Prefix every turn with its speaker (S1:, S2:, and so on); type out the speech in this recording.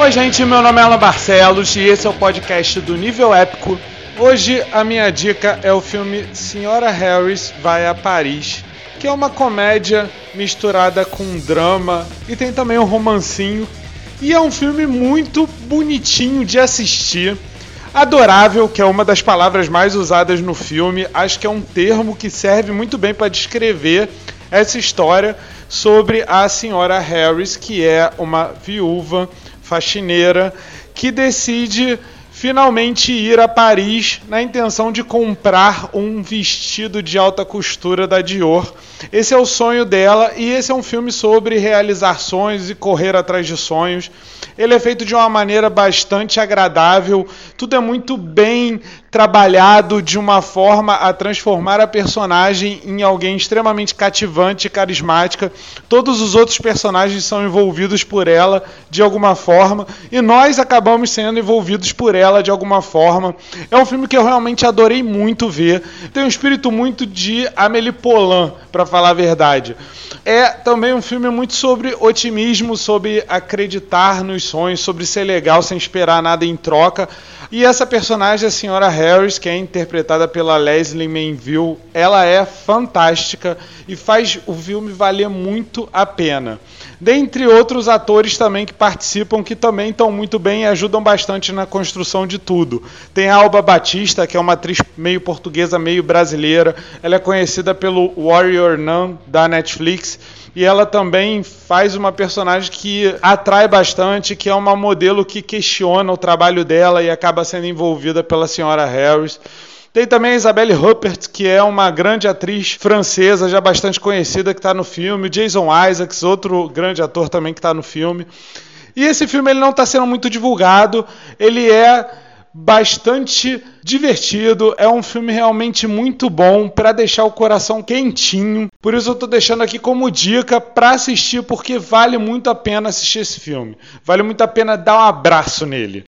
S1: Oi, gente, meu nome é Alan Barcelos e esse é o podcast do Nível Épico. Hoje a minha dica é o filme Senhora Harris Vai a Paris, que é uma comédia misturada com drama e tem também um romancinho. E é um filme muito bonitinho de assistir. Adorável, que é uma das palavras mais usadas no filme, acho que é um termo que serve muito bem para descrever essa história sobre a senhora Harris, que é uma viúva faxineira que decide finalmente ir a Paris na intenção de comprar um vestido de alta costura da Dior. Esse é o sonho dela e esse é um filme sobre realizar sonhos e correr atrás de sonhos. Ele é feito de uma maneira bastante agradável, tudo é muito bem trabalhado de uma forma a transformar a personagem em alguém extremamente cativante e carismática. Todos os outros personagens são envolvidos por ela de alguma forma e nós acabamos sendo envolvidos por ela de alguma forma. É um filme que eu realmente adorei muito ver. Tem um espírito muito de Amélie Poulain, para falar a verdade. É também um filme muito sobre otimismo, sobre acreditar nos sonhos, sobre ser legal sem esperar nada em troca. E essa personagem, a senhora Harris, que é interpretada pela Leslie Manville, ela é fantástica e faz o filme valer muito a pena. Dentre outros atores também que participam, que também estão muito bem e ajudam bastante na construção de tudo. Tem a Alba Batista, que é uma atriz meio portuguesa, meio brasileira. Ela é conhecida pelo Warrior Nun da Netflix e ela também faz uma personagem que atrai bastante, que é uma modelo que questiona o trabalho dela e acaba sendo envolvida pela senhora Harris. Tem também a Isabelle Huppert, que é uma grande atriz francesa, já bastante conhecida, que está no filme. Jason Isaacs, outro grande ator também que está no filme. E esse filme ele não está sendo muito divulgado. Ele é bastante divertido, é um filme realmente muito bom para deixar o coração quentinho. Por isso eu estou deixando aqui como dica para assistir porque vale muito a pena assistir esse filme. Vale muito a pena dar um abraço nele.